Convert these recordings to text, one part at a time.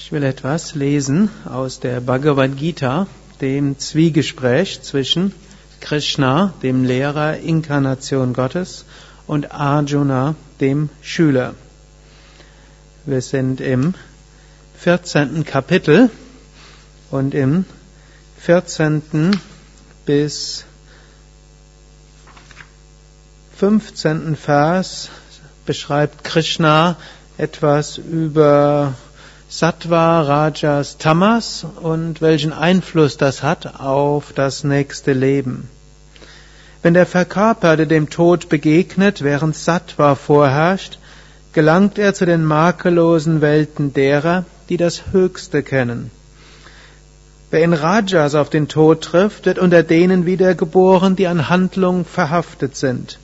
Ich will etwas lesen aus der Bhagavad Gita, dem Zwiegespräch zwischen Krishna, dem Lehrer, Inkarnation Gottes, und Arjuna, dem Schüler. Wir sind im 14. Kapitel und im 14. bis 15. Vers beschreibt Krishna etwas über Sattva, Rajas, Tamas und welchen Einfluss das hat auf das nächste Leben. Wenn der Verkörperte dem Tod begegnet, während Sattva vorherrscht, gelangt er zu den makellosen Welten derer, die das Höchste kennen. Wer in Rajas auf den Tod trifft, wird unter denen wiedergeboren, die an Handlung verhaftet sind.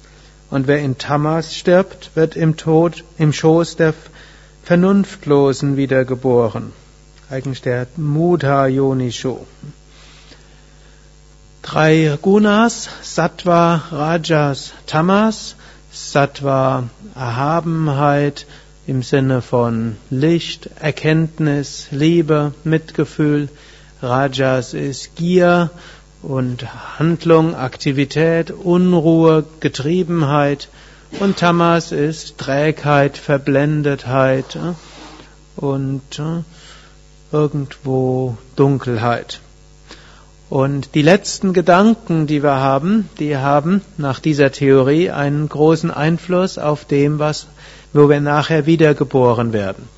Und wer in Tamas stirbt, wird im Tod, im Schoß der Vernunftlosen wiedergeboren. Eigentlich der Mudha Yonisho. Drei Gunas, Sattva, Rajas, Tamas. Sattva, Erhabenheit im Sinne von Licht, Erkenntnis, Liebe, Mitgefühl. Rajas ist Gier und Handlung, Aktivität, Unruhe, Getriebenheit. Und Tamas ist Trägheit, Verblendetheit äh, und äh, irgendwo Dunkelheit. Und die letzten Gedanken, die wir haben, die haben nach dieser Theorie einen großen Einfluss auf dem, was, wo wir nachher wiedergeboren werden.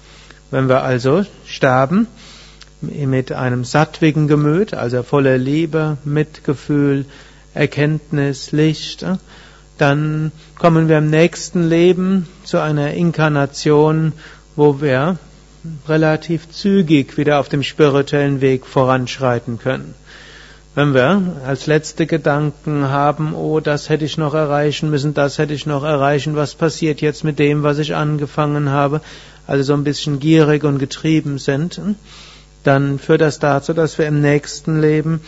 Wenn wir also sterben mit einem sattwigen Gemüt, also voller Liebe, Mitgefühl, Erkenntnis, Licht, äh, dann kommen wir im nächsten Leben zu einer Inkarnation, wo wir relativ zügig wieder auf dem spirituellen Weg voranschreiten können. Wenn wir als letzte Gedanken haben, oh, das hätte ich noch erreichen müssen, das hätte ich noch erreichen, was passiert jetzt mit dem, was ich angefangen habe, also so ein bisschen gierig und getrieben sind, dann führt das dazu, dass wir im nächsten Leben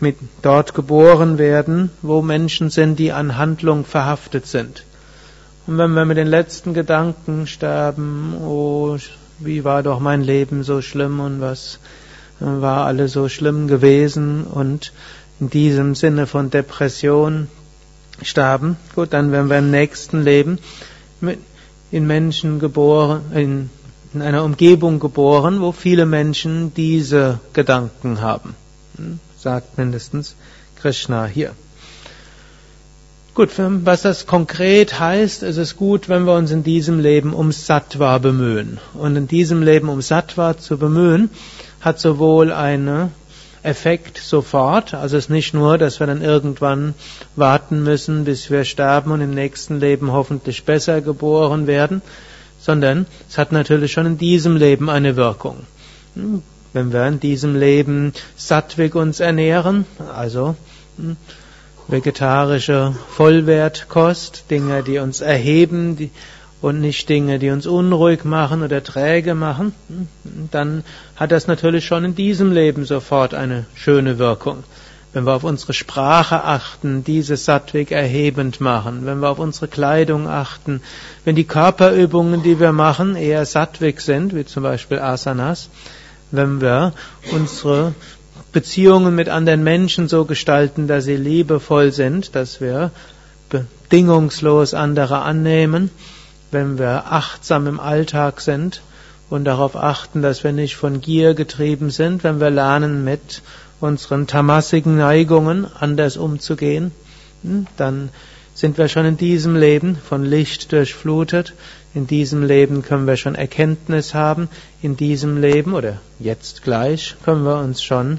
mit dort geboren werden, wo Menschen sind, die an Handlung verhaftet sind. Und wenn wir mit den letzten Gedanken sterben, oh, wie war doch mein Leben so schlimm und was war alles so schlimm gewesen und in diesem Sinne von Depression sterben, gut, dann werden wir im nächsten Leben in Menschen geboren, in, in einer Umgebung geboren, wo viele Menschen diese Gedanken haben. Hm? sagt mindestens Krishna hier. Gut, was das konkret heißt, ist es gut, wenn wir uns in diesem Leben um Sattva bemühen. Und in diesem Leben um Sattva zu bemühen, hat sowohl einen Effekt sofort, also es ist nicht nur, dass wir dann irgendwann warten müssen, bis wir sterben und im nächsten Leben hoffentlich besser geboren werden, sondern es hat natürlich schon in diesem Leben eine Wirkung. Wenn wir in diesem Leben sattwig uns ernähren, also hm, vegetarische Vollwertkost, Dinge, die uns erheben die, und nicht Dinge, die uns unruhig machen oder träge machen, hm, dann hat das natürlich schon in diesem Leben sofort eine schöne Wirkung. Wenn wir auf unsere Sprache achten, diese sattwig erhebend machen, wenn wir auf unsere Kleidung achten, wenn die Körperübungen, die wir machen, eher sattwig sind, wie zum Beispiel Asanas, wenn wir unsere Beziehungen mit anderen Menschen so gestalten, dass sie liebevoll sind, dass wir bedingungslos andere annehmen, wenn wir achtsam im Alltag sind und darauf achten, dass wir nicht von Gier getrieben sind, wenn wir lernen, mit unseren tamassigen Neigungen anders umzugehen, hm, dann sind wir schon in diesem Leben von Licht durchflutet. In diesem Leben können wir schon Erkenntnis haben. In diesem Leben oder jetzt gleich können wir uns schon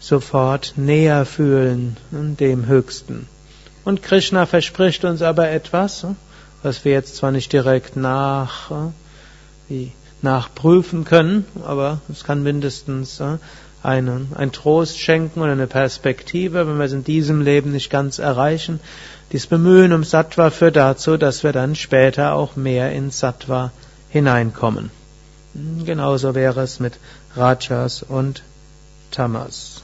sofort näher fühlen dem Höchsten. Und Krishna verspricht uns aber etwas, was wir jetzt zwar nicht direkt nach, wie, nachprüfen können, aber es kann mindestens einen, ein Trost schenken oder eine Perspektive, wenn wir es in diesem Leben nicht ganz erreichen. Dies Bemühen um Sattva führt dazu, dass wir dann später auch mehr in Sattva hineinkommen. Genauso wäre es mit Rajas und Tamas.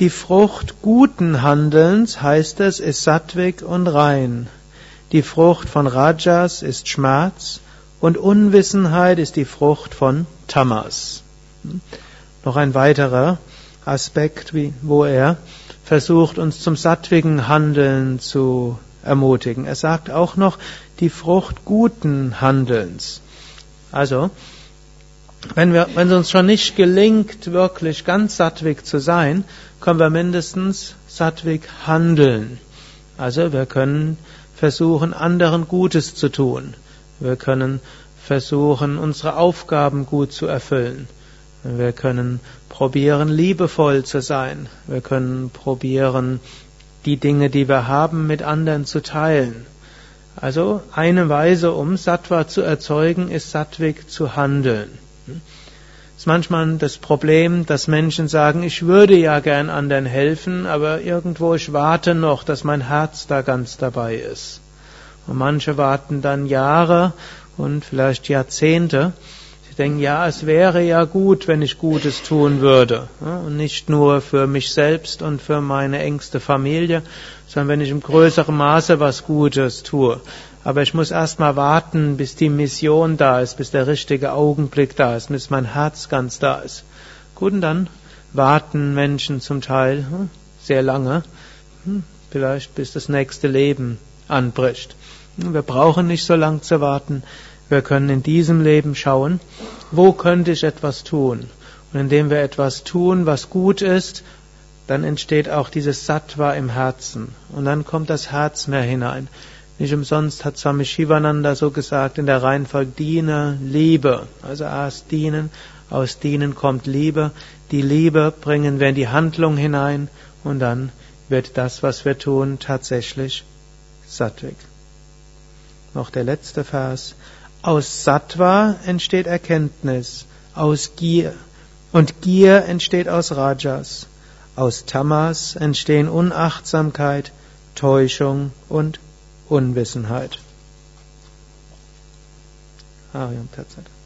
Die Frucht guten Handelns, heißt es, ist sattwig und rein. Die Frucht von Rajas ist Schmerz Und Unwissenheit ist die Frucht von Tamas. Noch ein weiterer Aspekt, wo er versucht, uns zum sattwigen Handeln zu ermutigen. Er sagt auch noch die Frucht guten Handelns. Also, wenn, wir, wenn es uns schon nicht gelingt, wirklich ganz sattwig zu sein, können wir mindestens sattwig handeln. Also wir können versuchen, anderen Gutes zu tun. Wir können versuchen, unsere Aufgaben gut zu erfüllen. Wir können probieren, liebevoll zu sein. Wir können probieren, die Dinge, die wir haben, mit anderen zu teilen. Also eine Weise, um Sattva zu erzeugen, ist sattwig zu handeln. Es ist manchmal das Problem, dass Menschen sagen, ich würde ja gern anderen helfen, aber irgendwo ich warte noch, dass mein Herz da ganz dabei ist. Manche warten dann Jahre und vielleicht Jahrzehnte. Sie denken, ja, es wäre ja gut, wenn ich Gutes tun würde. Und nicht nur für mich selbst und für meine engste Familie, sondern wenn ich im größeren Maße was Gutes tue. Aber ich muss erst mal warten, bis die Mission da ist, bis der richtige Augenblick da ist, bis mein Herz ganz da ist. Gut, und dann warten Menschen zum Teil hm, sehr lange, hm, vielleicht bis das nächste Leben anbricht. Wir brauchen nicht so lang zu warten. Wir können in diesem Leben schauen, wo könnte ich etwas tun? Und indem wir etwas tun, was gut ist, dann entsteht auch dieses Sattva im Herzen. Und dann kommt das Herz mehr hinein. Nicht umsonst hat Swami Shivananda so gesagt in der Reihenfolge Diene, Liebe. Also erst dienen, aus dienen kommt Liebe. Die Liebe bringen wir in die Handlung hinein und dann wird das, was wir tun, tatsächlich sattwig. Noch der letzte Vers. Aus Sattva entsteht Erkenntnis, aus Gier. Und Gier entsteht aus Rajas. Aus Tamas entstehen Unachtsamkeit, Täuschung und Unwissenheit. Ariam Tatsat.